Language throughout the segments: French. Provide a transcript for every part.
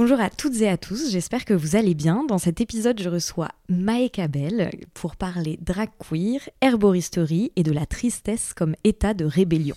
Bonjour à toutes et à tous, j'espère que vous allez bien. Dans cet épisode, je reçois Maëka Bell pour parler drag queer, herboristerie et de la tristesse comme état de rébellion.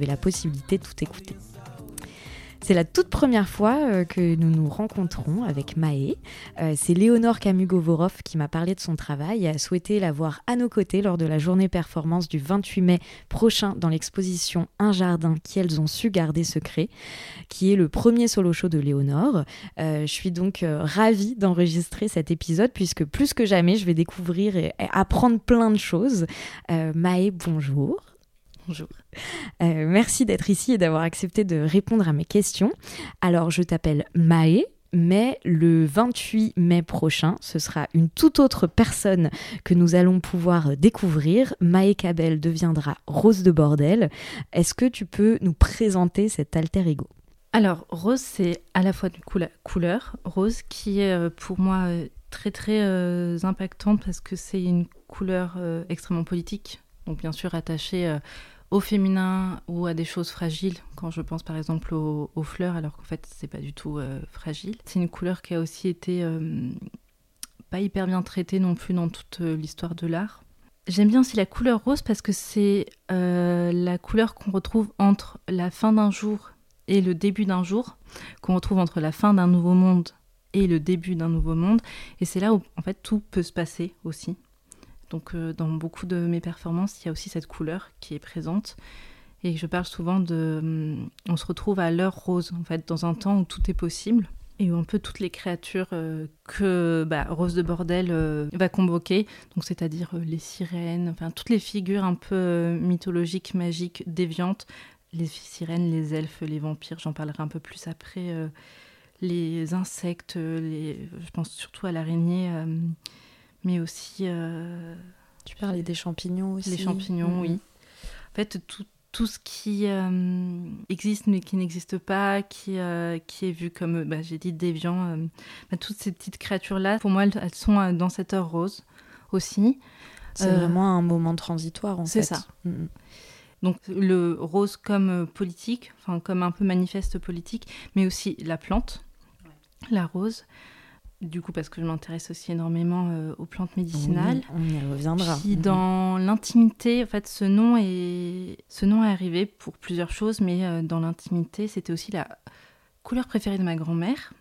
la possibilité de tout écouter. C'est la toute première fois euh, que nous nous rencontrons avec Maë. Euh, c'est Léonore Camus-Govorov qui m'a parlé de son travail et a souhaité l'avoir à nos côtés lors de la journée performance du 28 mai prochain dans l'exposition Un jardin qu'elles ont su garder secret, qui est le premier solo show de Léonore. Euh, je suis donc ravie d'enregistrer cet épisode puisque plus que jamais je vais découvrir et apprendre plein de choses. Maë, bonjour. Bonjour. Euh, merci d'être ici et d'avoir accepté de répondre à mes questions. Alors, je t'appelle Maë, mais le 28 mai prochain, ce sera une toute autre personne que nous allons pouvoir découvrir. Maë Cabel deviendra Rose de Bordel. Est-ce que tu peux nous présenter cet alter ego? Alors, Rose, c'est à la fois la couleur rose qui est euh, pour moi euh, très très impactante parce que c'est une couleur extrêmement politique. Bien sûr attachée au féminin ou à des choses fragiles, quand je pense par exemple aux, fleurs, alors qu'en fait c'est pas du tout euh, fragile. C'est une couleur qui a aussi été euh, pas hyper bien traitée non plus dans toute euh, l'histoire de l'art. J'aime bien aussi la couleur rose parce que c'est la couleur qu'on retrouve entre la fin d'un jour et le début d'un jour, qu'on retrouve entre la fin d'un nouveau monde et le début d'un nouveau monde. Et c'est là où en fait tout peut se passer aussi. Donc euh, dans beaucoup de mes performances, il y a aussi cette couleur qui est présente. Et je parle souvent de... Hum, on se retrouve à l'heure rose, en fait, dans un temps où tout est possible et où un peu toutes les créatures euh, que bah, Rose de Bordel euh, va convoquer, donc c'est-à-dire les sirènes, enfin toutes les figures un peu mythologiques, magiques, déviantes, les sirènes, les elfes, les vampires, j'en parlerai un peu plus après, les insectes, je pense surtout à l'araignée mais aussi. Euh, tu parlais des champignons aussi. Les champignons, mm-hmm. oui. En fait, tout, tout ce qui euh, existe mais qui n'existe pas, qui, euh, qui est vu comme, bah, j'ai dit, déviant, bah, toutes ces petites créatures-là, pour moi, elles, sont dans cette heure rose aussi. C'est vraiment un moment transitoire, en fait. C'est ça. Mm-hmm. Donc le rose comme politique, enfin comme un peu manifeste politique, mais aussi la plante, la rose du coup parce que je m'intéresse aussi énormément euh, aux plantes médicinales. on y reviendra. Puis dans l'intimité, en fait, ce nom est ce nom est arrivé pour plusieurs choses, mais euh, dans l'intimité, c'était aussi la couleur préférée de ma grand-mère.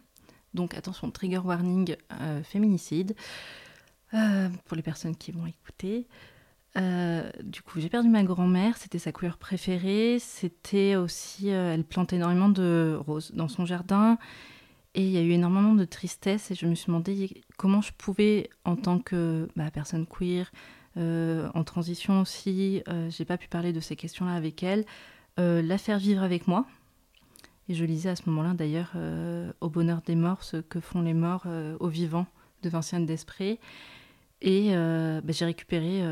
Donc attention, trigger warning, euh, féminicide pour les personnes qui vont écouter. du coup, j'ai perdu ma grand-mère, c'était sa couleur préférée. C'était aussi, elle plantait énormément de roses dans son jardin. Et il y a eu énormément de tristesse et je me suis demandé comment je pouvais, en tant que bah, personne queer, euh, en transition aussi, euh, j'ai pas pu parler de ces questions-là avec elle, euh, la faire vivre avec moi. Et je lisais à ce moment-là d'ailleurs Au bonheur des morts, ce que font les morts aux vivants de Vinciane Desprez. Et bah, j'ai récupéré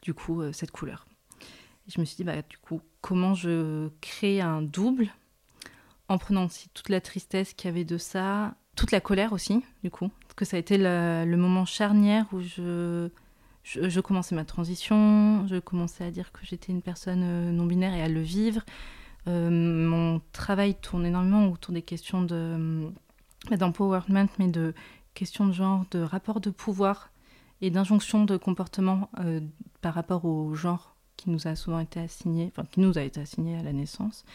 du coup cette couleur. Et je me suis dit, bah, du coup, comment je crée un double en prenant aussi toute la tristesse qu'il y avait de ça, toute la colère aussi, du coup, parce que ça a été le, moment charnière où je, je, commençais ma transition, je commençais à dire que j'étais une personne euh, non binaire et à le vivre. Euh, mon travail tourne énormément autour des questions de euh, d'empowerment, mais de questions de genre, de rapport de pouvoir et d'injonction de comportement par rapport au genre qui nous a souvent été assigné, enfin qui nous a été assigné à la naissance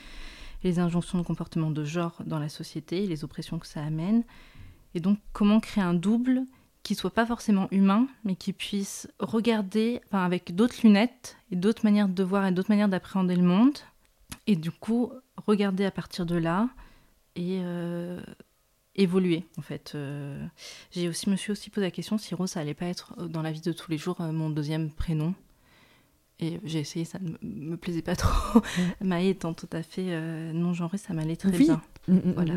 les injonctions de comportement de genre dans la société, les oppressions que ça amène. Et donc, comment créer un double qui soit pas forcément humain, mais qui puisse regarder avec d'autres lunettes et d'autres manières de voir et d'autres manières d'appréhender le monde. Et du coup, regarder à partir de là et euh, évoluer, en fait. Euh, j'ai aussi, me suis aussi posé la question si Rose, ça allait pas être euh, dans la vie de tous les jours mon deuxième prénom. Et j'ai essayé, ça ne me plaisait pas trop. Maë étant tout à fait euh, non genrée, ça m'allait très bien. Mm, mm, voilà.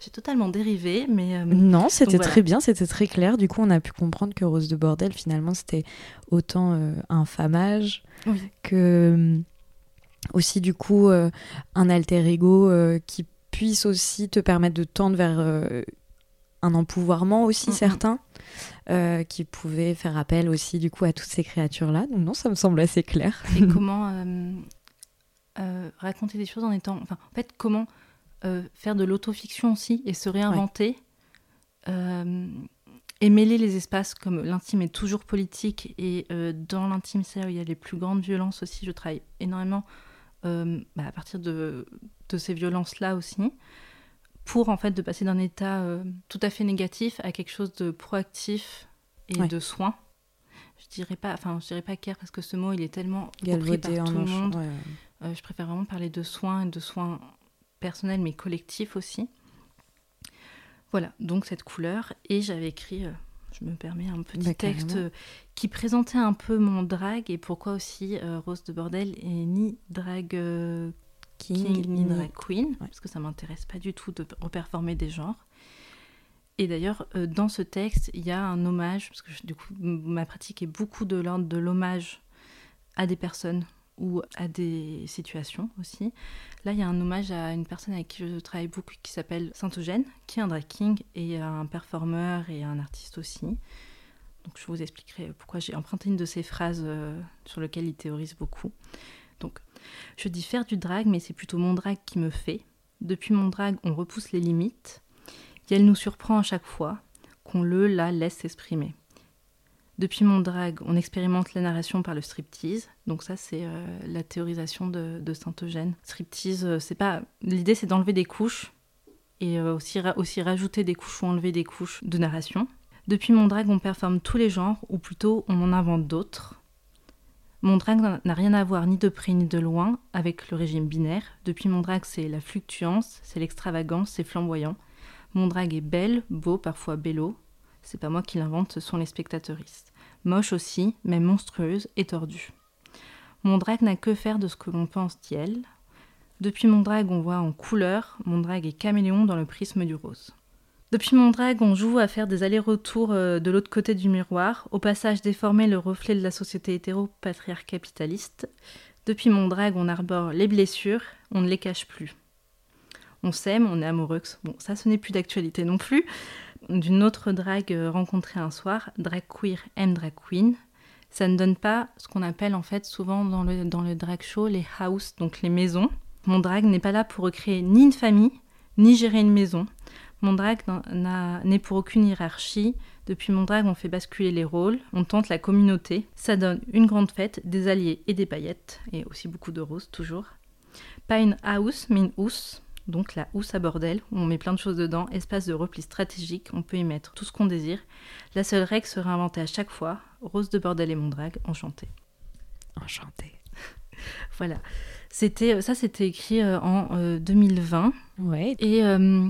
J'ai totalement dérivé, mais. Euh, non, c'était très bien, c'était très clair. Du coup, on a pu comprendre que Rose de Bordel, finalement, c'était autant euh, un famage que aussi, du coup, un alter ego qui puisse aussi te permettre de tendre vers un empouvoirment aussi mm, certain. Euh, qui pouvait faire appel aussi du coup à toutes ces créatures-là. Donc non, ça me semble assez clair. Et comment euh, euh, raconter des choses en étant... Enfin, en fait, comment faire de l'autofiction aussi et se réinventer et mêler les espaces comme l'intime est toujours politique et dans l'intime c'est où il y a les plus grandes violences aussi. Je travaille énormément bah, à partir de, de ces violences-là aussi pour en fait de passer d'un état euh, tout à fait négatif à quelque chose de proactif et de soin. Je dirais pas, enfin je dirais pas care parce que ce mot il est tellement compris par tout le monde. Euh, je préfère vraiment parler de soins et de soins personnels mais collectifs aussi. Voilà, donc cette couleur et j'avais écrit, euh, je me permets un petit bah, texte qui présentait un peu mon drag et pourquoi aussi Rose de Bordel est ni drag King, ni drag queen, parce que ça m'intéresse pas du tout de reperformer des genres. Et d'ailleurs, euh, dans ce texte, il y a un hommage, parce que du coup, ma pratique est beaucoup de l'ordre de l'hommage à des personnes ou à des situations aussi. Là, il y a un hommage à une personne avec qui je travaille beaucoup qui s'appelle Saint-Eugène, qui est un drag king et un performeur et un artiste aussi. Donc, je vous expliquerai pourquoi j'ai emprunté une de ses phrases euh, sur lesquelles il théorise beaucoup. Je dis faire du drag, mais c'est plutôt mon drag qui me fait. Depuis mon drag, on repousse les limites, et elle nous surprend à chaque fois qu'on le, la laisse s'exprimer. Depuis mon drag, on expérimente la narration par le striptease. Donc ça, c'est euh, la théorisation de, Saint-Eugène. Striptease, euh, c'est pas l'idée, c'est d'enlever des couches et euh, aussi, aussi rajouter des couches ou enlever des couches de narration. Depuis mon drag, on performe tous les genres, ou plutôt on en invente d'autres. Mon drag n'a rien à voir ni de près ni de loin avec le régime binaire. Depuis mon drag, c'est la fluctuance, c'est l'extravagance, c'est flamboyant. Mon drag est belle, beau, parfois bello. C'est pas moi qui l'invente, ce sont les spectateuristes. Moche aussi, mais monstrueuse et tordue. Mon drag n'a que faire de ce que l'on pense d'elle. Depuis mon drag, on voit en couleur, mon drag est caméléon dans le prisme du rose. Depuis mon drag, on joue à faire des allers-retours euh, de l'autre côté du miroir, au passage déformer le reflet de la société hétéro-patriarcapitaliste. Depuis mon drag, on arbore les blessures, on ne les cache plus. On s'aime, on est amoureux. Bon, ça, ce n'est plus d'actualité non plus. D'une autre drag euh, rencontrée un soir, drag queer aime drag queen. Ça ne donne pas ce qu'on appelle en fait souvent dans le, dans le drag show les house, donc les maisons. Mon drag n'est pas là pour recréer ni une famille, ni gérer une maison. Mon drag n'est pour aucune hiérarchie. Depuis mon drag, on fait basculer les rôles, on tente la communauté. Ça donne une grande fête, des alliés et des paillettes, et aussi beaucoup de roses toujours. Pas une house, mais une housse. Donc la housse à bordel, où on met plein de choses dedans, espace de repli stratégique, on peut y mettre tout ce qu'on désire. La seule règle sera inventée à chaque fois. Rose de bordel et mon drag, enchanté. Enchanté. voilà. C'était ça, c'était écrit euh, en 2020. Euh, ouais. Et euh,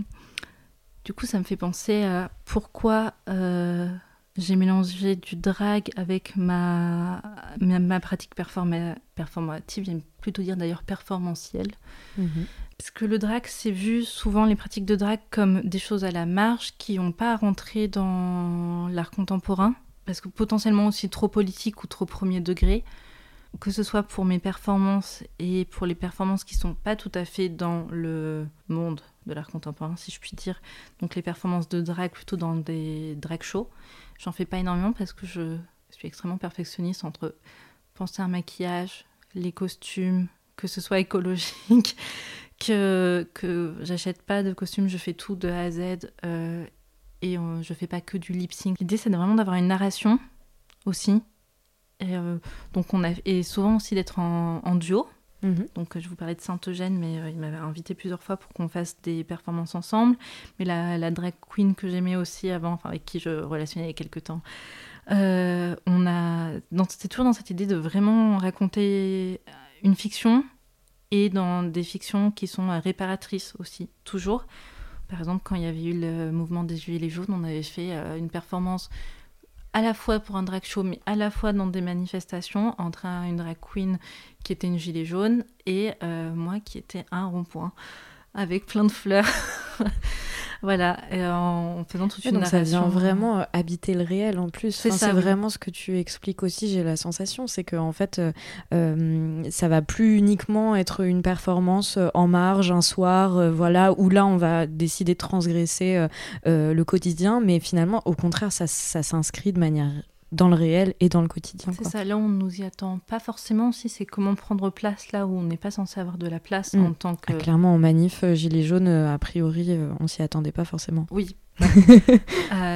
du coup, ça me fait penser à pourquoi euh, j'ai mélangé du drag avec ma, ma, pratique performative, j'aime plutôt dire d'ailleurs performancielle. Mhm. Parce que le drag, c'est vu souvent les pratiques de drag comme des choses à la marge qui n'ont pas à rentrer dans l'art contemporain, parce que potentiellement aussi trop politique ou trop premier degré que ce soit pour mes performances et pour les performances qui sont pas tout à fait dans le monde de l'art contemporain, si je puis dire. Donc les performances de drag plutôt dans des drag shows. J'en fais pas énormément parce que je suis extrêmement perfectionniste entre penser à un maquillage, les costumes, que ce soit écologique, que, que j'achète pas de costumes, je fais tout de A à Z euh, et euh, je fais pas que du lip sync. L'idée c'est vraiment d'avoir une narration aussi et, euh, donc on a, et souvent aussi d'être en, duo. Mhm. Donc je vous parlais de Saint-Eugène, mais euh, il m'avait invité plusieurs fois pour qu'on fasse des performances ensemble. Mais la, drag queen que j'aimais aussi avant, avec qui je relationnais il y a quelques temps, euh, on a, c'était toujours dans cette idée de vraiment raconter une fiction et dans des fictions qui sont réparatrices aussi, toujours. Par exemple, quand il y avait eu le mouvement des Gilets jaunes, on avait fait une performance à la fois pour un drag show, mais à la fois dans des manifestations entre une drag queen qui était une gilet jaune et euh, moi qui était un rond-point avec plein de fleurs. voilà, en faisant toute une donc Ça vient vraiment euh, habiter le réel en plus. c'est vraiment ce que tu expliques aussi, j'ai la sensation, c'est que en fait, euh, euh, ça va plus uniquement être une performance en marge un soir, voilà, où là on va décider de transgresser le quotidien, mais finalement, au contraire, ça, ça s'inscrit de manière dans le réel et dans le quotidien. C'est ça, là on nous y attend pas forcément aussi, c'est comment prendre place là où on n'est pas censé avoir de la place en mm. tant que... Ah, clairement en manif, euh, gilet jaune, euh, a priori euh, on s'y attendait pas forcément. Oui.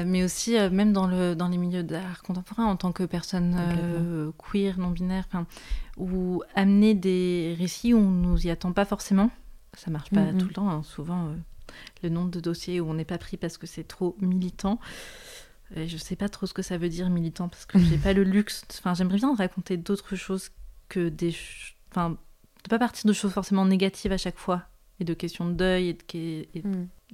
mais aussi même dans, le, dans les milieux d'art contemporain en tant que personne queer, non-binaire, ou amener des récits où on nous y attend pas forcément. Ça marche pas mm, tout mm. le temps, hein. souvent le nombre de dossiers où on n'est pas pris parce que c'est trop militant. Je je sais pas trop ce que ça veut dire militant parce que j'ai pas le luxe. Enfin, j'aimerais bien raconter d'autres choses que des. Enfin, de pas partir de choses forcément négatives à chaque fois et de questions de deuil et de,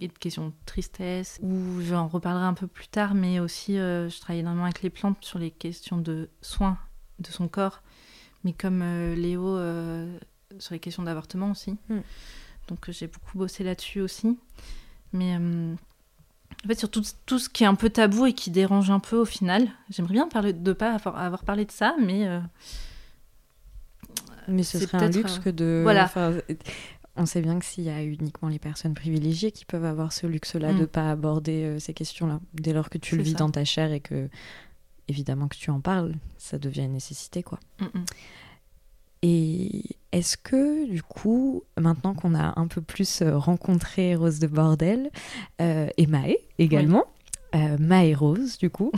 et, de questions de tristesse. Ou j'en reparlerai un peu plus tard, mais aussi euh, je travaille énormément avec les plantes sur les questions de soins de son corps, mais comme euh, Léo euh, sur les questions d'avortement aussi. Hmm. Donc j'ai beaucoup bossé là-dessus aussi. Mais en fait, sur tout, ce qui est un peu tabou et qui dérange un peu au final. J'aimerais bien parler de pas avoir, parlé de ça, mais. Euh, mais ce serait un luxe que de. Voilà. On sait bien que s'il y a uniquement les personnes privilégiées qui peuvent avoir ce luxe-là de de mm. pas aborder euh, ces questions-là. Dès lors que tu le vis dans ta chair et que, évidemment, que tu en parles, ça devient une nécessité, quoi. Mm, mm. Et est-ce que, du coup, maintenant qu'on a un peu plus euh, rencontré Rose de Bordel euh, et Maë également, euh, Maë Rose, du coup,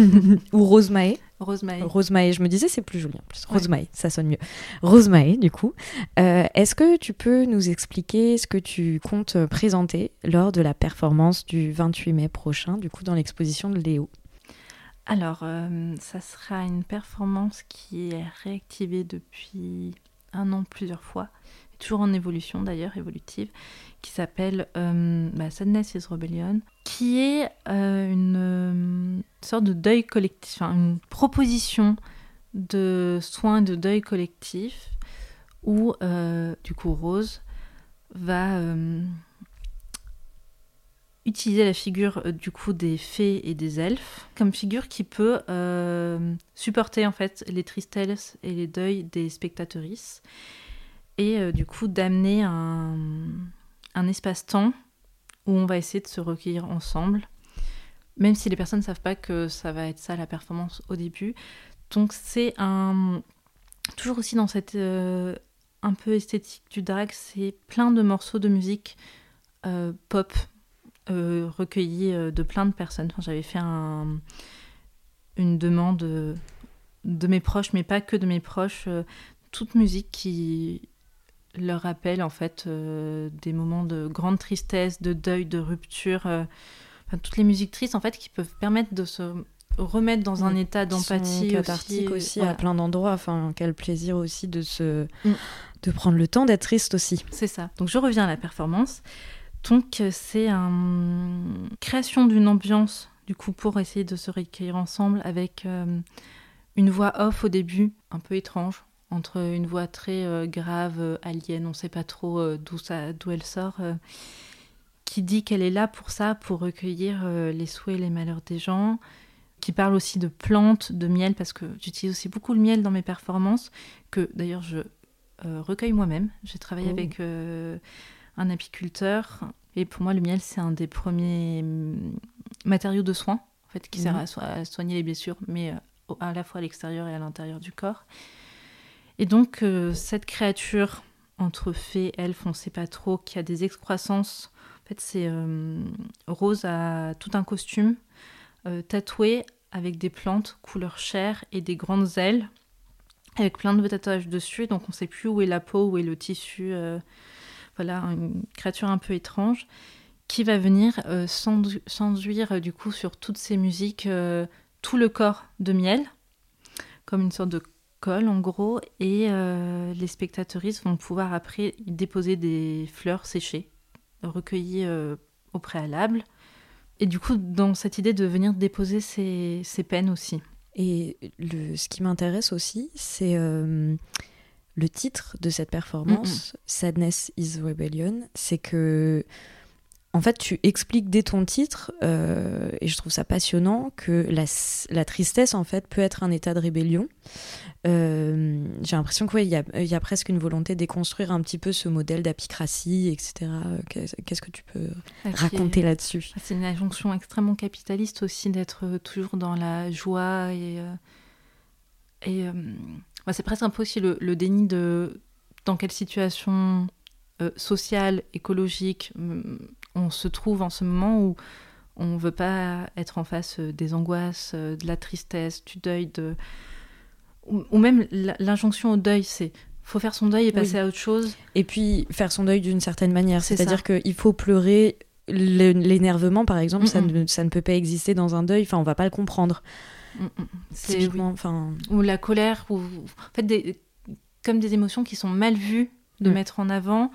ou Rose Maë? Rose Maë. Rose Maë, je me disais c'est plus joli en plus. Rose Maë, ça sonne mieux. Rose Maë, du coup. Est-ce que tu peux nous expliquer ce que tu comptes présenter lors de la performance du 28 mai prochain, du coup, dans l'exposition de Léo? Alors, euh, ça sera une performance qui est réactivée depuis un an plusieurs fois, toujours en évolution d'ailleurs, évolutive, qui s'appelle euh, bah, Sadness is Rebellion, qui est euh, une sorte de deuil collectif, une proposition de soins de deuil collectif où, du coup, Rose va utiliser la figure euh, du coup des fées et des elfes comme figure qui peut euh, supporter en fait les tristesses et les deuils des spectatrices et euh, du coup d'amener un, un espace-temps où on va essayer de se recueillir ensemble. Même si les personnes ne savent pas que ça va être ça la performance au début. Donc c'est un toujours aussi dans cette un peu esthétique du drag c'est plein de morceaux de musique pop recueilli euh, de plein de personnes. J'avais fait une demande de mes proches, mais pas que de mes proches, euh, toute musique qui leur rappelle en fait des moments de grande tristesse, de deuil, de rupture, toutes les musiques tristes en fait qui peuvent permettre de se remettre dans un état d'empathie cathartique aussi, aussi à plein d'endroits. Enfin, quel plaisir aussi de se mm. de prendre le temps d'être triste aussi. C'est ça. Donc je reviens à la performance. Donc c'est une création d'une ambiance du coup pour essayer de se recueillir ensemble avec euh, une voix off au début un peu étrange entre une voix très euh, grave euh, alien, on ne sait pas trop d'où ça d'où elle sort qui dit qu'elle est là pour ça pour recueillir les souhaits et les malheurs des gens qui parle aussi de plantes, de miel parce que j'utilise aussi beaucoup le miel dans mes performances que d'ailleurs je recueille moi-même. J'ai travaillé oh. avec un apiculteur. Et pour moi, le miel, c'est un des premiers hum, matériaux de soins, en fait, qui sert mhm. à, soigner les blessures, mais euh, à la fois à l'extérieur et à l'intérieur du corps. Et donc, euh, cette créature entre fées, elfes, on ne sait pas trop, qui a des excroissances. En fait, c'est euh, Rose a tout un costume tatoué avec des plantes couleur chair et des grandes ailes avec plein de tatouages dessus. Donc, on ne sait plus où est la peau, où est le tissu voilà, une créature un peu étrange, qui va venir euh, s'enduire euh, du coup sur toutes ces musiques euh, tout le corps de miel, comme une sorte de colle en gros, et les spectatrices vont pouvoir après déposer des fleurs séchées, recueillies au préalable, et du coup, dans cette idée de venir déposer ses, peines aussi. Et ce qui m'intéresse aussi, c'est euh, le titre de cette performance, Sadness is Rebellion. C'est que en fait, tu expliques dès ton titre, euh, et je trouve ça passionnant, que la, tristesse, en fait, peut être un état de rébellion. Euh, j'ai l'impression qu'il y, y, a presque une volonté de déconstruire un petit peu ce modèle d'apicratie, etc. Qu'est-ce que tu peux ah, raconter là-dessus? ah, C'est une injonction extrêmement capitaliste aussi d'être toujours dans la joie et... Euh, et c'est presque un peu aussi le, le, déni de dans quelle situation sociale, écologique on se trouve en ce moment où on ne veut pas être en face euh, des angoisses, euh, de la tristesse, du deuil, de... ou, même l'injonction au deuil, c'est faut faire son deuil et passer à autre chose. Et puis faire son deuil d'une certaine manière, c'est-à-dire qu'il faut pleurer l'énervement, par exemple, ça, ne, ça, ne, peut pas exister dans un deuil, enfin on va pas le comprendre. C'est enfin ou la colère, ou en fait des, comme des émotions qui sont mal vues de mm. mettre en avant,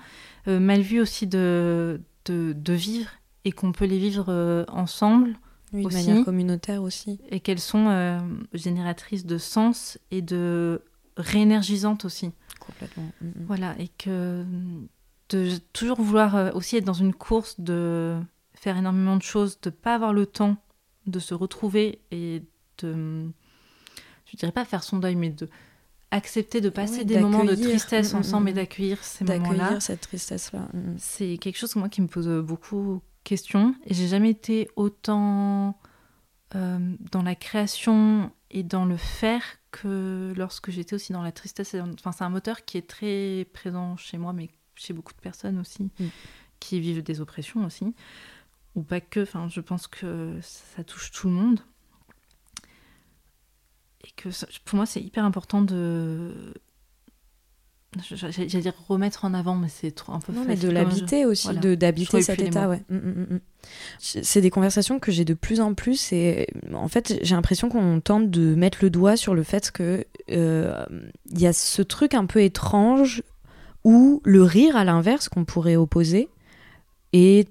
euh, mal vues aussi de de, vivre et qu'on peut les vivre euh, ensemble. Oui, de manière communautaire aussi. Et qu'elles sont euh, génératrices de sens et de réénergisantes aussi. Complètement. Mm, mm. Voilà, et que de toujours vouloir aussi être dans une course, de faire énormément de choses, de pas avoir le temps de se retrouver et de, je dirais pas faire son deuil, mais de accepter de passer des moments de tristesse mm, mm, ensemble et mm. d'accueillir ces moments-là. Cette tristesse-là. C'est quelque chose moi qui me pose beaucoup de questions et j'ai jamais été autant euh, dans la création et dans le faire que lorsque j'étais aussi dans la tristesse. Enfin, c'est un moteur qui est très présent chez moi, mais chez beaucoup de personnes aussi qui vivent des oppressions aussi, ou pas que. Enfin, je pense que ça touche tout le monde et que pour moi c'est hyper important de j'allais dire remettre en avant mais c'est un peu non, mais de l'habiter aussi de d'habiter cet état ouais. Mm, mm, mm, c'est des conversations que j'ai de plus en plus et en fait j'ai l'impression qu'on tente de mettre le doigt sur le fait que euh, il y a ce truc un peu étrange où le rire à l'inverse qu'on pourrait opposer est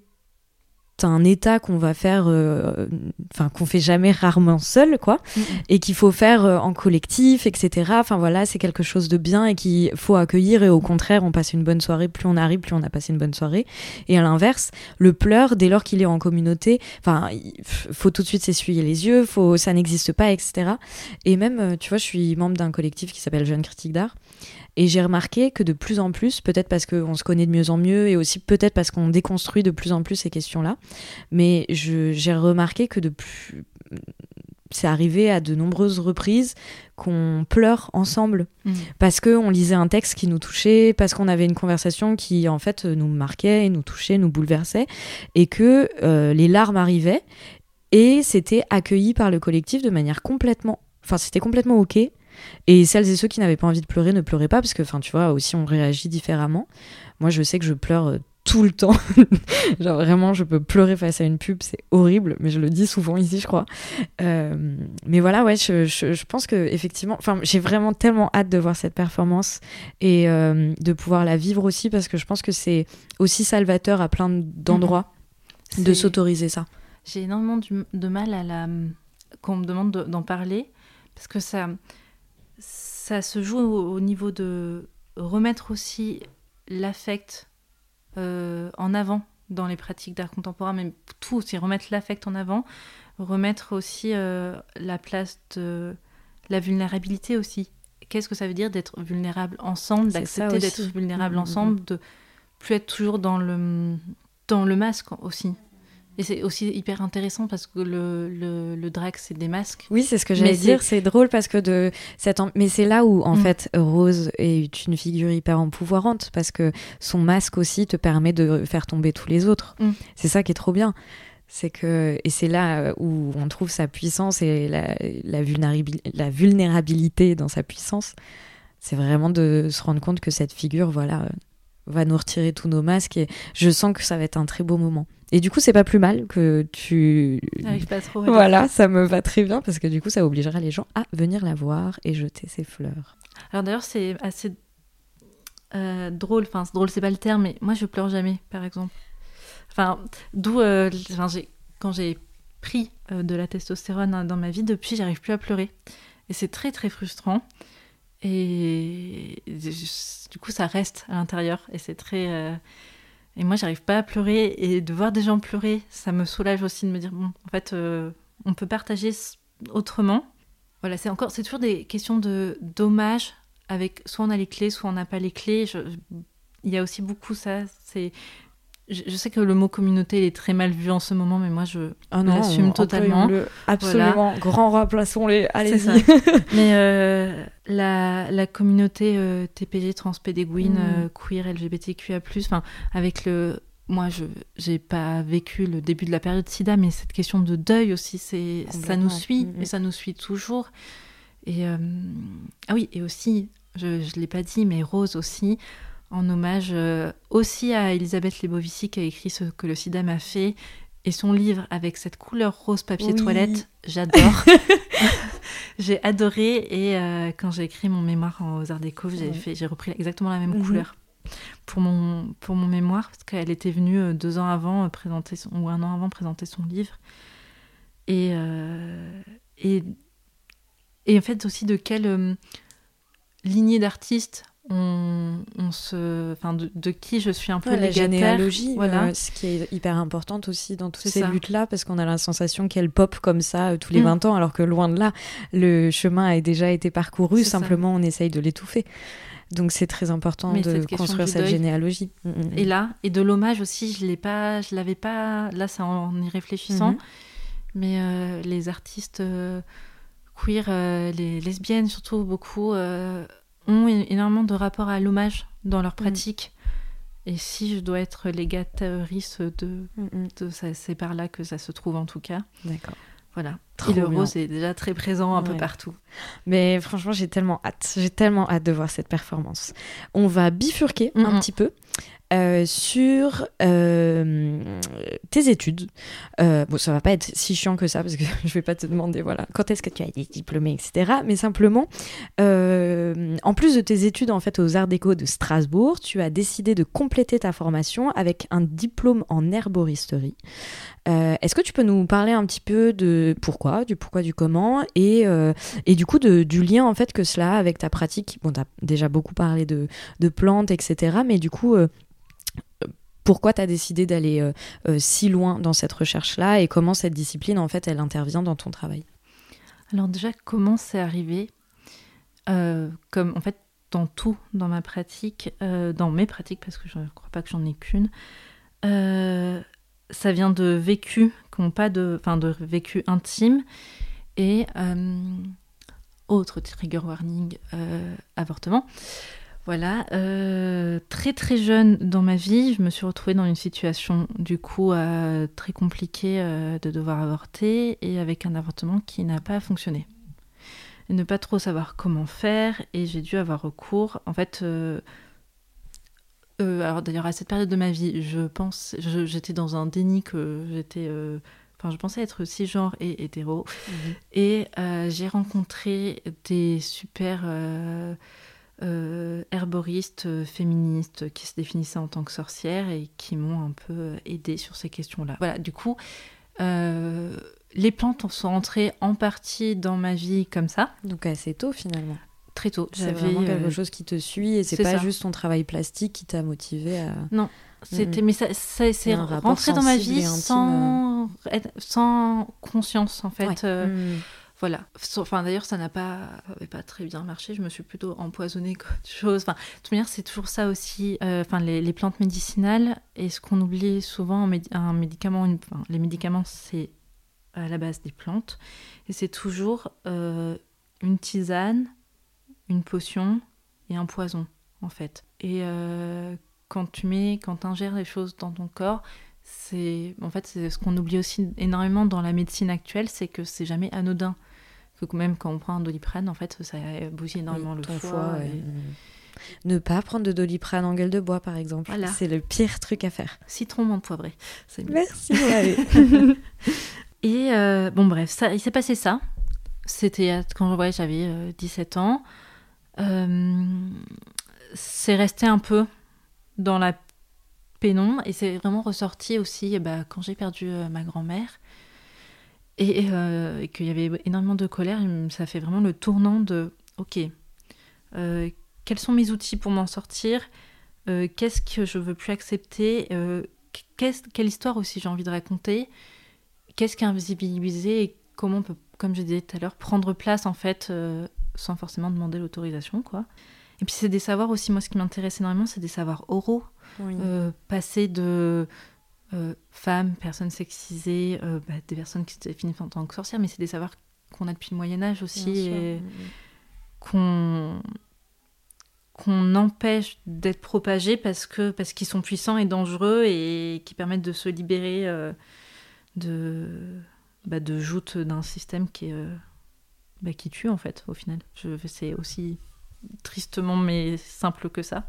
un état qu'on va faire, euh, enfin qu'on fait jamais rarement seul, quoi, et qu'il faut faire euh, en collectif, etc. Enfin voilà, c'est quelque chose de bien et qu'il faut accueillir et au contraire, on passe une bonne soirée. Plus on arrive, plus on a passé une bonne soirée. Et à l'inverse, le pleur, dès lors qu'il est en communauté, enfin, il faut tout de suite s'essuyer les yeux, faut, ça n'existe pas, etc. Et même, euh, tu vois, je suis membre d'un collectif qui s'appelle Jeunes Critiques d'Art. Et j'ai remarqué que de plus en plus, peut-être parce qu'on se connaît de mieux en mieux et aussi peut-être parce qu'on déconstruit de plus en plus ces questions-là, mais j'ai remarqué que de plus... c'est arrivé à de nombreuses reprises qu'on pleure ensemble mmh. parce qu'on lisait un texte qui nous touchait, parce qu'on avait une conversation qui en fait nous marquait, nous touchait, nous bouleversait, et que euh, les larmes arrivaient et c'était accueilli par le collectif de manière complètement, enfin c'était complètement ok et celles et ceux qui n'avaient pas envie de pleurer ne pleuraient pas parce que, enfin, tu vois, aussi on réagit différemment. Moi, je sais que je pleure euh, tout le temps. Genre vraiment, je peux pleurer face à une pub, c'est horrible, mais je le dis souvent ici, je crois. Euh, mais voilà, ouais, je, je, pense que effectivement, enfin, j'ai vraiment tellement hâte de voir cette performance et euh, de pouvoir la vivre aussi parce que je pense que c'est aussi salvateur à plein d'endroits mhm. de s'autoriser ça. J'ai énormément de mal à la qu'on me demande d'en parler parce que ça ça se joue au, niveau de remettre aussi l'affect euh, en avant dans les pratiques d'art contemporain, mais tout, c'est remettre l'affect en avant, remettre aussi euh, la place de la vulnérabilité aussi. Qu'est-ce que ça veut dire d'être vulnérable ensemble, d'accepter d'être vulnérable mmh, mmh, ensemble, mmh. de plus être toujours dans le, dans le masque aussi? Et c'est aussi hyper intéressant parce que le, le, le drag, c'est des masques. Oui, c'est ce que j'allais dire. C'est drôle parce que de cette. Mais c'est là où, en mm. fait, Rose est une figure hyper empouvoirante parce que son masque aussi te permet de faire tomber tous les autres. Mm. C'est ça qui est trop bien. C'est que. Et c'est là où on trouve sa puissance et la, la, la vulnérabilité dans sa puissance. C'est vraiment de se rendre compte que cette figure, voilà, va nous retirer tous nos masques et je sens que ça va être un très beau moment. Et du coup, c'est pas plus mal que tu. pas trop. Voilà, ça me va très bien parce que du coup, ça obligera les gens à venir la voir et jeter ses fleurs. Alors d'ailleurs, c'est assez euh, drôle. Enfin, drôle, c'est pas le terme, mais moi, je pleure jamais, par exemple. Enfin, d'où. Euh, quand j'ai pris de la testostérone dans ma vie, depuis, j'arrive plus à pleurer. Et c'est très très frustrant. Et du coup, ça reste à l'intérieur. Et c'est très. Euh, et moi, j'arrive pas à pleurer. Et de voir des gens pleurer, ça me soulage aussi de me dire bon, en fait, euh, on peut partager autrement. Voilà, c'est encore. C'est toujours des questions de dommage. Avec soit on a les clés, soit on n'a pas les clés. il y a aussi beaucoup ça. C'est je, sais que le mot communauté est très mal vu en ce moment, mais moi je ah l'assume totalement. Absolument, grand remplaçons-les, allez-y. mais euh, la, la, communauté euh, TPG, transpédéguine, mm. euh, queer, LGBTQIA+, avec le... Moi, je n'ai pas vécu le début de la période SIDA, mais cette question de deuil aussi, c'est ça nous suit, mm, mm. et ça nous suit toujours. Et, ah oui, et aussi, je ne l'ai pas dit, mais Rose aussi, en hommage euh, aussi à Elisabeth Lebovici qui a écrit ce que le sida m'a fait et son livre avec cette couleur rose papier toilette, j'adore. j'ai adoré et euh, quand j'ai écrit mon mémoire aux Arts Déco, j'ai repris exactement la même mhm. couleur. Pour mon pour mon mémoire parce qu'elle était venue euh, deux ans avant présenter son, ou un an avant présenter son livre. Et et et en fait aussi de quelle lignée d'artistes on, se, enfin, de, qui je suis un peu la généalogie, voilà. Euh, ce qui est hyper importante aussi dans toutes ces luttes-là, parce qu'on a la sensation qu'elle pop comme ça euh, tous les 20 mm. ans, alors que loin de là, le chemin a déjà été parcouru, simplement on essaye de l'étouffer. Donc c'est très important de construire cette généalogie. Mm, mm, et là, et de l'hommage aussi, je l'ai pas, je l'avais pas. Là, c'est en y réfléchissant, mm-hmm. mais euh, les artistes queer, les lesbiennes surtout beaucoup ont énormément de rapport à l'hommage dans leur mm. pratique. Et si je dois être légatrice de, de ça, c'est par là que ça se trouve en tout cas. D'accord. Voilà. et le rose est déjà très présent un peu partout. Mais franchement, j'ai tellement hâte. J'ai tellement hâte de voir cette performance. On va bifurquer un petit peu. Euh, sur euh, tes études. Euh, bon, ça va pas être si chiant que ça parce que je vais pas te demander voilà quand est-ce que tu as été diplômé, etc. Mais simplement, en plus de tes études en fait aux Arts Déco de Strasbourg, tu as décidé de compléter ta formation avec un diplôme en herboristerie. Est-ce que tu peux nous parler un petit peu de pourquoi, du pourquoi, du comment, et, et du coup de, du lien en fait que cela a avec ta pratique? Bon, tu as déjà beaucoup parlé de, de plantes, etc. Mais du coup, pourquoi tu as décidé d'aller euh, euh, si loin dans cette recherche-là et comment cette discipline, en fait, elle intervient dans ton travail? Alors déjà, comment c'est arrivé? Euh, Comme, en fait, dans tout, dans ma pratique, dans mes pratiques, parce que je ne crois pas que j'en ai qu'une, ça vient de vécu, pas de, enfin, de vécu intime et autre trigger warning, avortement. Voilà, euh, très très jeune dans ma vie, je me suis retrouvée dans une situation du coup euh, très compliquée euh, de devoir avorter et avec un avortement qui n'a pas fonctionné. Et ne pas trop savoir comment faire et j'ai dû avoir recours. En fait, alors d'ailleurs à cette période de ma vie, je pense, j'étais dans un déni que j'étais Enfin, je pensais être cisgenre et hétéro. Mmh. Et j'ai rencontré des super euh, herboristes euh, féministes qui se définissaient en tant que sorcières et qui m'ont un peu aidé sur ces questions-là. Voilà, du coup, euh, les plantes sont entrées en partie dans ma vie comme ça. Donc assez tôt finalement. Très tôt. C'est vraiment quelque chose qui te suit et c'est pas juste ton travail plastique qui t'a motivé à. Non, c'était mais ça, ça c'est rentré dans ma vie sans, sans conscience en fait. Mm. Voilà. Enfin, d'ailleurs, ça n'a pas, pas très bien marché. Je me suis plutôt empoisonnée qu'autre chose. Enfin, de toute manière, c'est toujours ça aussi. Euh, les, plantes médicinales et ce qu'on oublie souvent, un médicament, les médicaments, c'est à la base des plantes et c'est toujours euh, une tisane, une potion et un poison en fait. Et euh, quand tu mets, quand ingères les choses dans ton corps, c'est en fait c'est ce qu'on oublie aussi énormément dans la médecine actuelle, c'est que c'est jamais anodin. Que même quand on prend un doliprane, en fait, ça bousille énormément le foie. Ne pas prendre de doliprane en gueule de bois, par exemple. C'est le pire truc à faire. Citron menthe poivré. Merci. Et euh, bon, bref, ça, il s'est passé ça. C'était quand ouais, j'avais 17 euh, ans. Euh, c'est resté un peu dans la pénon. Et c'est vraiment ressorti aussi bah, quand j'ai perdu ma grand-mère et, et qu'il y avait énormément de colère. Ça fait vraiment le tournant de ok, quels sont mes outils pour m'en sortir Qu'est-ce que je veux plus accepter Quelle histoire aussi j'ai envie de raconter Qu'est-ce qui est invisibilisé et comment on peut, comme je disais tout à l'heure, prendre place en fait sans forcément demander l'autorisation, quoi. Et puis c'est des savoirs aussi, moi ce qui m'intéresse énormément, c'est des savoirs oraux. Euh, passer de euh, femmes, personnes sexisées, euh, bah, des personnes qui se définissent en tant que sorcières, mais c'est des savoirs qu'on a depuis le Moyen Âge aussi et qu'on qu'on empêche d'être propagés parce que parce qu'ils sont puissants et dangereux et qui permettent de se libérer de bah, de joutes d'un système qui est bah, qui tue en fait au final. C'est aussi tristement mais simple que ça.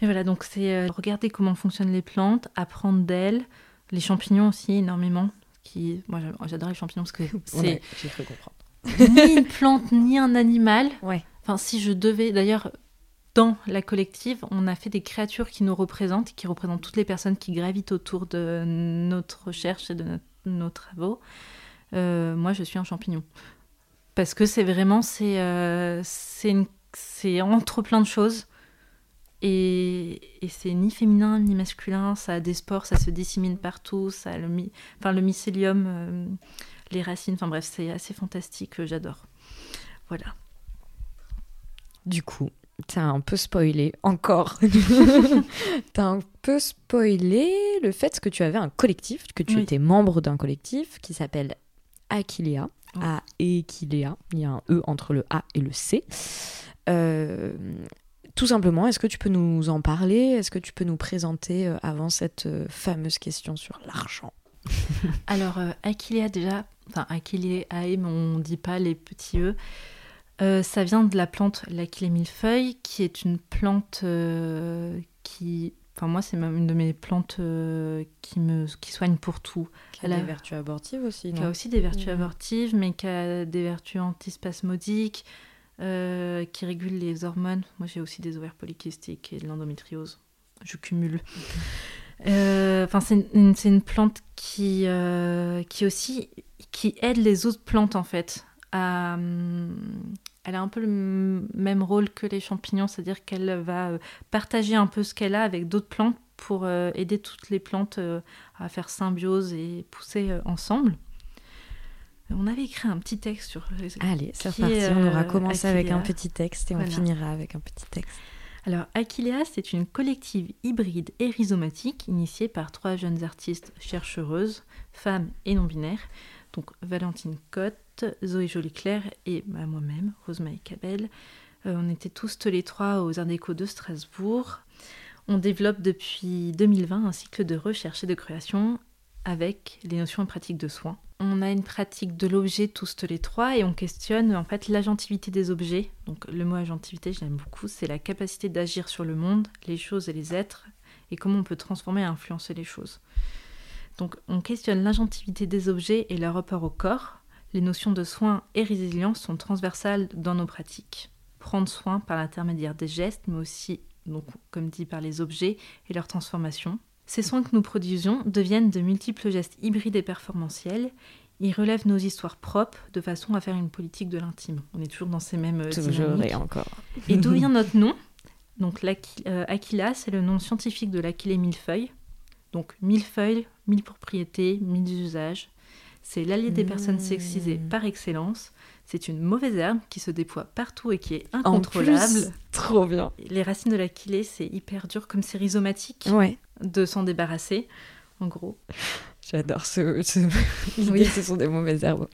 Et voilà, donc c'est euh, regarder comment fonctionnent les plantes, apprendre d'elles, les champignons aussi énormément. Qui, moi j'adore les champignons parce que c'est. J'ai cru comprendre. ni une plante ni un animal. Ouais. Enfin, si je devais, d'ailleurs, dans la collective, on a fait des créatures qui nous représentent, qui représentent toutes les personnes qui gravitent autour de notre recherche et de nos travaux. Euh, moi, je suis un champignon parce que c'est vraiment c'est euh, c'est entre plein de choses et, et c'est ni féminin ni masculin ça a des spores ça se dissémine partout ça le enfin le mycélium euh, les racines enfin bref c'est assez fantastique j'adore voilà du coup T'as un peu spoilé, encore. T'as un peu spoilé le fait que tu avais un collectif, que tu étais membre d'un collectif qui s'appelle Aquilea. A et qu'il Il y a un E entre le A et le C. Euh, tout simplement, est-ce que tu peux nous en parler? Est-ce que tu peux nous présenter euh, avant cette euh, fameuse question sur l'argent? Alors, Aquilea, déjà, enfin, Aquilea, mais on ne dit pas les petits E. ça vient de la plante l'Achillée millefeuille, qui est une plante qui Enfin, moi, c'est même une de mes plantes euh, qui me qui soigne pour tout. Qui a des vertus abortives aussi, non? Qui a aussi des vertus mmh. abortives, mais qui a des vertus antispasmodiques, euh, qui régule les hormones. Moi, j'ai aussi des ovaires polykystiques et de l'endométriose. Je cumule. Euh, enfin, c'est une, une, plante qui, qui aussi qui aide les autres plantes en fait à, elle a un peu le même rôle que les champignons, c'est-à-dire qu'elle va euh, partager un peu ce qu'elle a avec d'autres plantes pour euh, aider toutes les plantes euh, à faire symbiose et pousser ensemble. On avait écrit un petit texte sur. Allez, c'est parti. on aura commencé avec un petit texte et on finira avec un petit texte. Alors, Aquilea, c'est une collective hybride et rhizomatique initiée par trois jeunes artistes chercheuses, femmes et non-binaires, donc Valentine Cotte, Zoé Jolie-Claire et bah, moi-même, Rosemarie Cabel. Euh, on était tous les trois aux Arts Déco de Strasbourg. On développe depuis 2020 un cycle de recherche et de création avec les notions et pratiques de soins. On a une pratique de l'objet tous les trois et on questionne en fait l'agentivité des objets. Donc le mot agentivité, j'aime beaucoup, c'est la capacité d'agir sur le monde, les choses et les êtres et comment on peut transformer et influencer les choses. Donc on questionne l'agentivité des objets et leur rapport au corps. Les notions de soin et résilience sont transversales dans nos pratiques. Prendre soin par l'intermédiaire des gestes, mais aussi, donc, comme dit, par les objets et leur transformation. Ces soins que nous produisions deviennent de multiples gestes hybrides et performantiels. Ils relèvent nos histoires propres de façon à faire une politique de l'intime. On est toujours dans ces mêmes euh, toujours et encore. Et d'où vient notre nom? Donc euh, Aquila, c'est le nom scientifique de l'Aquilée millefeuille. Donc millefeuille, mille propriétés, mille usages. C'est l'allié des personnes sexisées mmh. par excellence. C'est une mauvaise herbe qui se déploie partout et qui est incontrôlable. trop bien. Les racines de l'Aquilée, c'est hyper dur comme c'est rhizomatique de s'en débarrasser, en gros. J'adore ce, ce... oui. ce sont des mauvaises herbes.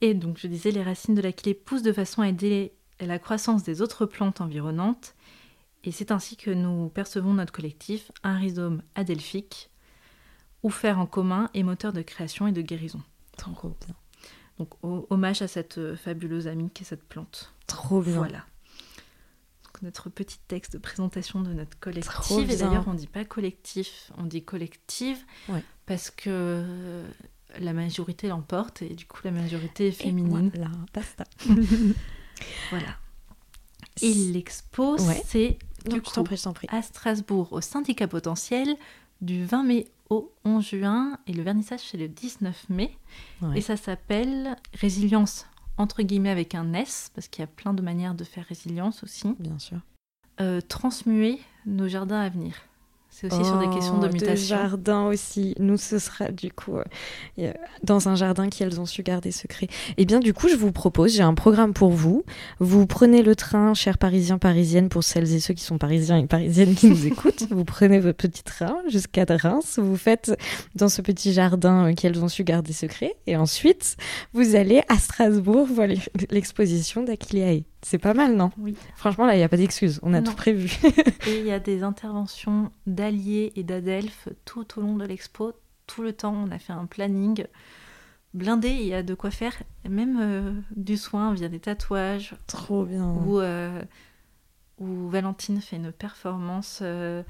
Et donc, je disais, les racines de l'Aquilée poussent de façon à aider la croissance des autres plantes environnantes. Et c'est ainsi que nous percevons notre collectif, un rhizome adelphique, ou faire en commun est moteur de création et de guérison. Trop bien. Donc hommage à cette euh, fabuleuse amie qui est cette plante. Trop bien. Voilà. Notre petit texte de présentation de notre collectif. Et d'ailleurs, on dit pas collectif, on dit collective parce que euh, la majorité l'emporte et du coup la majorité est féminine. voilà, basta. voilà. Et l'expo, c'est du coup, à Strasbourg, au syndicat potentiel, du 20 mai au 11 juin, et le vernissage c'est le 19 mai. Et ça s'appelle Résilience entre guillemets avec un S, parce qu'il y a plein de manières de faire résilience aussi. Bien sûr. Euh, transmuer nos jardins à venir. C'est aussi sur des questions de oh, mutation. jardin aussi. Nous, ce sera du coup euh, dans un jardin qu'elles ont su garder secret. Eh bien, du coup, je vous propose, j'ai un programme pour vous. Vous prenez le train, chers Parisiens, Parisiennes, pour celles et ceux qui sont Parisiens et Parisiennes qui nous écoutent. vous prenez votre petit train jusqu'à Reims. Vous faites dans ce petit jardin euh, qu'elles ont su garder secret. Et ensuite, vous allez à Strasbourg voir l'exposition d'Aquiliae. C'est pas mal, non Oui. Franchement, là, il n'y a pas d'excuse. On a tout prévu. et il y a des interventions d'alliés et d'adelphes tout au long de l'expo. Tout le temps, on a fait un planning blindé. Il y a de quoi faire. Même euh, du soin via des tatouages. Trop bien. Ou euh, où Valentine fait une performance. Euh,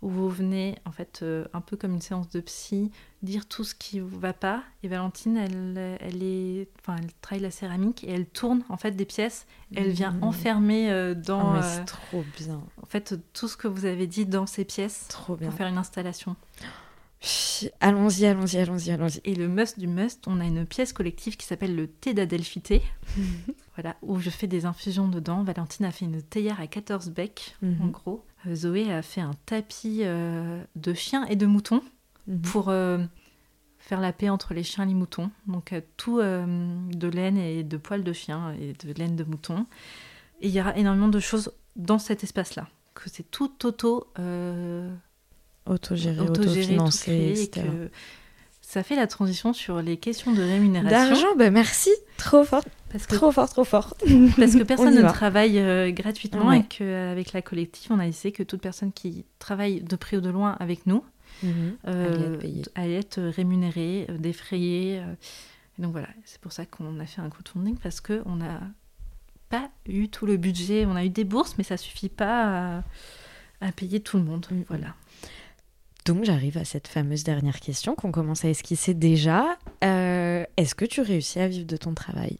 où vous venez, en fait, euh, un peu comme une séance de psy, dire tout ce qui ne va pas. Et Valentine, elle, elle, est, enfin, elle travaille la céramique et elle tourne en fait des pièces. Elle vient mmh. enfermer euh, dans. Oh, c'est euh, trop bien. En fait, tout ce que vous avez dit dans ces pièces trop bien. pour faire une installation. Allons-y, allons-y, allons-y, allons-y. Et le must du must, on a une pièce collective qui s'appelle le thé d'Adelphité. voilà, où je fais des infusions dedans. Valentine a fait une théière à 14 becs, en mmh. gros. Euh, Zoé a fait un tapis euh, de chiens et de moutons mhm. pour euh, faire la paix entre les chiens et les moutons. Donc tout de laine et de poils de chien et de laine de mouton. Et il y aura énormément de choses dans cet espace-là. Que c'est tout auto... autogéré, autofinancé, etc. ça fait la transition sur les questions de rémunération. D'argent, ben merci, trop fort. Parce que, trop fort, trop fort. Parce que personne ne travaille euh, gratuitement et qu'avec la collective, on a essayé que toute personne qui travaille de près ou de loin avec nous euh, allait, être rémunérée, euh, défrayée. donc voilà, c'est pour ça qu'on a fait un crowdfunding parce qu'on n'a pas eu tout le budget. On a eu des bourses, mais ça suffit pas à, payer tout le monde. Voilà. Donc j'arrive à cette fameuse dernière question qu'on commence à esquisser déjà. Est-ce que tu réussis à vivre de ton travail?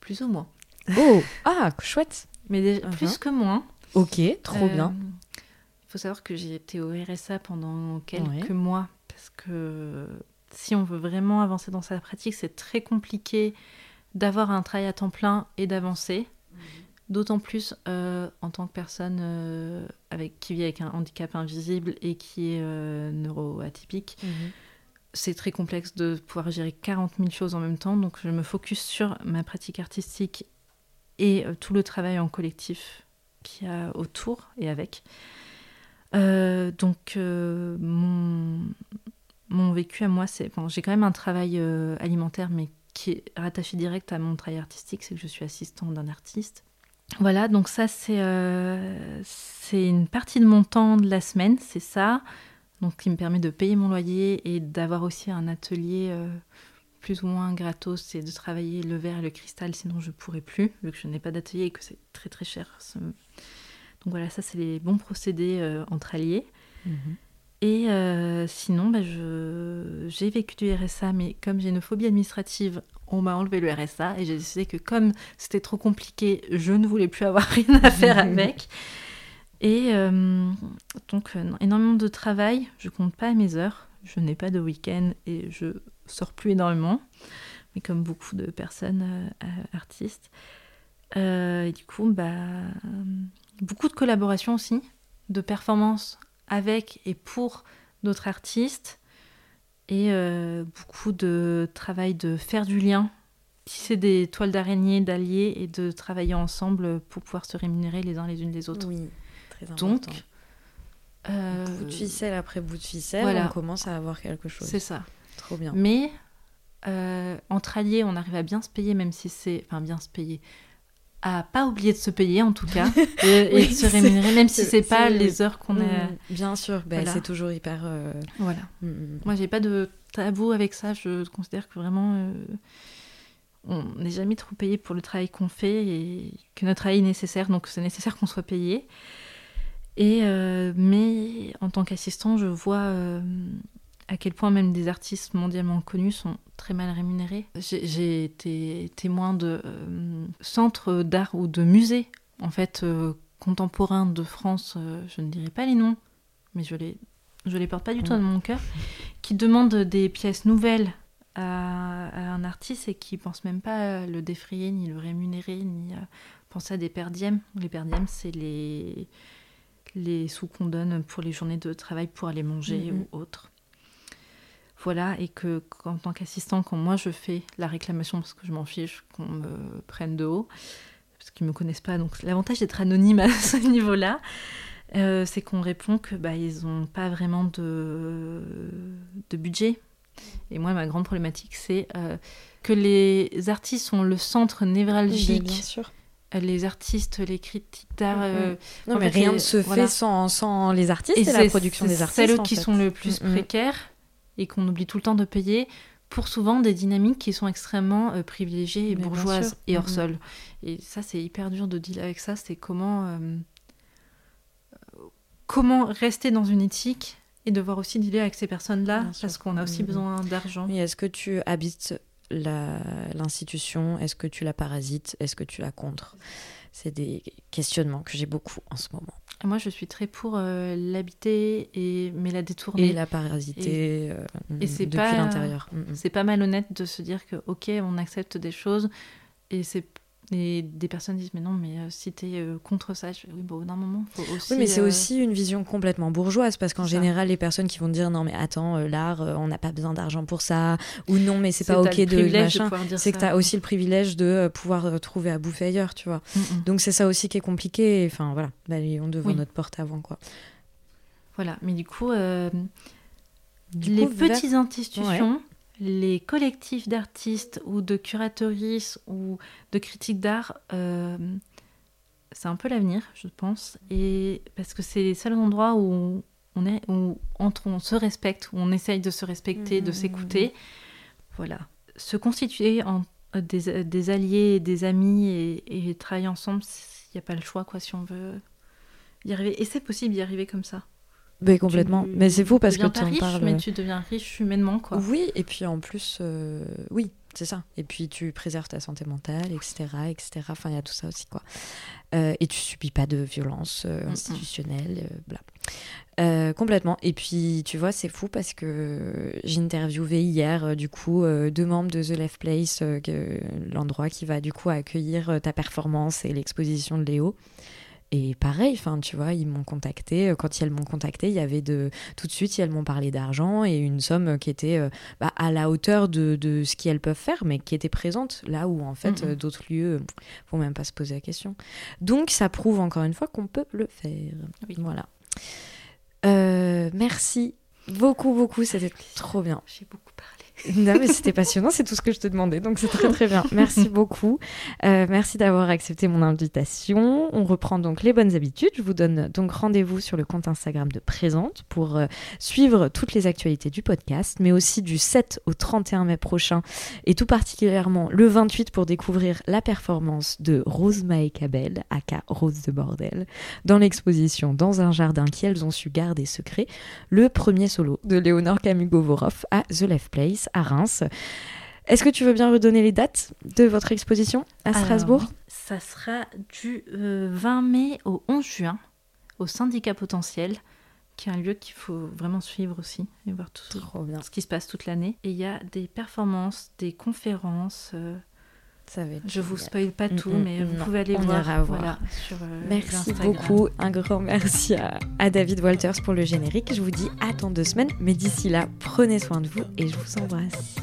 Plus ou moins. Oh, ah, chouette. Mais déjà, plus uh-huh. que moins. Ok, trop euh, bien. Il faut savoir que j'ai été au RSA pendant quelques mois parce que si on veut vraiment avancer dans sa pratique, c'est très compliqué d'avoir un travail à temps plein et d'avancer. D'autant plus euh, en tant que personne euh, avec, qui vit avec un handicap invisible et qui est neuroatypique. Mhm c'est très complexe de pouvoir gérer 40 000 choses en même temps, donc je me focus sur ma pratique artistique et euh, tout le travail en collectif qu'il y a autour et avec. Euh, donc euh, mon, mon, vécu à moi, c'est... Bon, j'ai quand même un travail alimentaire, mais qui est rattaché direct à mon travail artistique, c'est que je suis assistante d'un artiste. Voilà, donc ça c'est c'est une partie de mon temps de la semaine, c'est ça donc qui me permet de payer mon loyer et d'avoir aussi un atelier euh, plus ou moins gratos, c'est de travailler le verre et le cristal, sinon je pourrais plus, vu que je n'ai pas d'atelier et que c'est très très cher. Donc voilà, ça c'est les bons procédés euh, entre alliés. Mhm. Et euh, sinon, bah, j'ai vécu du RSA, mais comme j'ai une phobie administrative, on m'a enlevé le RSA et j'ai décidé que comme c'était trop compliqué, je ne voulais plus avoir rien à faire avec. Et euh, donc, euh, énormément de travail. Je compte pas mes heures. Je n'ai pas de week-end et je sors plus énormément. Mais comme beaucoup de personnes euh, artistes. et du coup, bah, beaucoup de collaborations aussi, de performances avec et pour d'autres artistes. Et beaucoup de travail de faire du lien tisser des toiles d'araignée, d'alliés et de travailler ensemble pour pouvoir se rémunérer les uns les unes les autres. Oui. Donc, euh, bout de ficelle après bout de ficelle, on commence à avoir quelque chose. C'est ça. Trop bien. Mais euh, entre alliés, on arrive à bien se payer, même si c'est. Enfin, bien se payer. À pas oublier de se payer, en tout cas, et, de se rémunérer, même si c'est pas les heures qu'on est. Mm, bien sûr, ben, c'est toujours hyper. Euh, voilà. Mm, mm, Moi, j'ai pas de tabou avec ça. Je considère que vraiment on n'est jamais trop payé pour le travail qu'on fait et que notre travail est nécessaire, donc c'est nécessaire qu'on soit payé. Et, euh, mais en tant qu'assistant, je vois euh, à quel point même des artistes mondialement connus sont très mal rémunérés. J'ai été témoin de euh, centres d'art ou de musées, en fait, contemporains de France, euh, je ne dirai pas les noms, mais je les, je les porte pas du tout dans mon cœur, qui demandent des pièces nouvelles à, un artiste et qui pensent même pas le défrayer, ni le rémunérer, ni penser à des perdièmes. Les perdièmes, c'est les, les sous qu'on donne pour les journées de travail pour aller manger ou autre. Voilà, et que en tant qu'assistant, quand moi je fais la réclamation, parce que je m'en fiche qu'on me prenne de haut, parce qu'ils ne me connaissent pas, donc l'avantage d'être anonyme à ce niveau-là, euh, c'est qu'on répond que bah, ils n'ont pas vraiment de, de budget. Et moi, ma grande problématique, c'est euh, que les artistes sont le centre névralgique bien sûr les artistes, les critiques d'art. Euh, non, mais rien ne se fait sans, sans, les artistes et, la production des artistes. C'est celles qui sont le plus précaires et qu'on oublie tout le temps de payer pour souvent des dynamiques qui sont extrêmement euh, privilégiées et bourgeoises et hors sol. Et ça, c'est hyper dur de dealer avec ça. C'est comment, euh, comment rester dans une éthique et devoir aussi dealer avec ces personnes-là parce qu'on a aussi besoin d'argent. Et est-ce que tu habites l'institution? Est-ce que tu la parasites? Est-ce que tu la contres? C'est des questionnements que j'ai beaucoup en ce moment. Moi, je suis très pour euh, l'habiter, et... mais la détourner. Et la parasiter et, euh, depuis l'intérieur. Mm, mm. C'est pas malhonnête de se dire que, ok, on accepte des choses, et c'est et des personnes disent mais non mais euh, si t'es euh, contre ça je fais, oui bon d'un moment faut aussi oui mais c'est euh, aussi une vision complètement bourgeoise parce qu'en général les personnes qui vont dire non mais attends l'art on n'a pas besoin d'argent pour ça ou non mais c'est pas ok de machin c'est que t'as aussi le privilège de pouvoir trouver à bouffer ailleurs tu vois. Mm, mm. donc c'est ça aussi qui est compliqué enfin voilà bah, on devant notre porte avant quoi. Voilà mais du coup les petites institutions les collectifs d'artistes ou de curateuristes ou de critiques d'art, euh, c'est un peu l'avenir, je pense. Et parce que c'est les seuls endroits où on est, où entre, on se respecte, où on essaye de se respecter, de mmh. s'écouter. Voilà. Se constituer en euh, des, alliés, des amis et, et travailler ensemble, il n'y a pas le choix, quoi, si on veut y arriver. Et c'est possible d'y arriver comme ça. Mais complètement. mais c'est fou parce que tu en parles. Mais tu deviens riche humainement, quoi. Oui, et puis en plus, euh, oui, c'est ça. Et puis tu préserves ta santé mentale, etc., etc. Enfin, il y a tout ça aussi, quoi. Euh, et tu subis pas de violence euh, institutionnelle, bla. complètement. Et puis, tu vois, c'est fou parce que j'ai interviewé hier, du coup, deux membres de The Left Place, l'endroit qui va, du coup, accueillir ta performance et l'exposition de Léo. Et pareil, enfin, tu vois, ils m'ont contacté. Euh, quand elles m'ont contacté, il y avait de tout de suite, elles m'ont parlé d'argent et une somme qui était euh, bah, à la hauteur de, de ce qu'elles peuvent faire, mais qui était présente là où en fait euh, d'autres lieux vont même pas se poser la question. Donc, ça prouve encore une fois qu'on peut le faire. Voilà. merci beaucoup, beaucoup. C'était trop bien. J'ai beaucoup parlé. Non, mais c'était passionnant, c'est tout ce que je te demandais, donc c'est très très bien. Merci beaucoup. Euh, merci d'avoir accepté mon invitation. On reprend donc les bonnes habitudes. Je vous donne donc rendez-vous sur le compte Instagram de Présente pour euh, suivre toutes les actualités du podcast, mais aussi du 7 au 31 mai prochain, et tout particulièrement le 28 pour découvrir la performance de Rose Cabel, aka Rose de Bordel, dans l'exposition Dans un jardin qui elles ont su garder secret, le premier solo de Léonore Camille-Govorov à The Left Place à Reims. Est-ce que tu veux bien redonner les dates de votre exposition à Strasbourg? Ça sera du 20 euh, mai au 11 juin au Syndicat Potentiel, qui est un lieu qu'il faut vraiment suivre aussi et voir tout ce qui se passe toute l'année. Et il y a des performances, des conférences. Euh, ça va je vous spoil pas tout, mm, mm, mais vous pouvez aller voir, voir. sur, euh, merci beaucoup. Un grand merci à, à, David Walters pour le générique. Je vous dis à dans deux semaines, mais d'ici là, prenez soin de vous et je vous embrasse.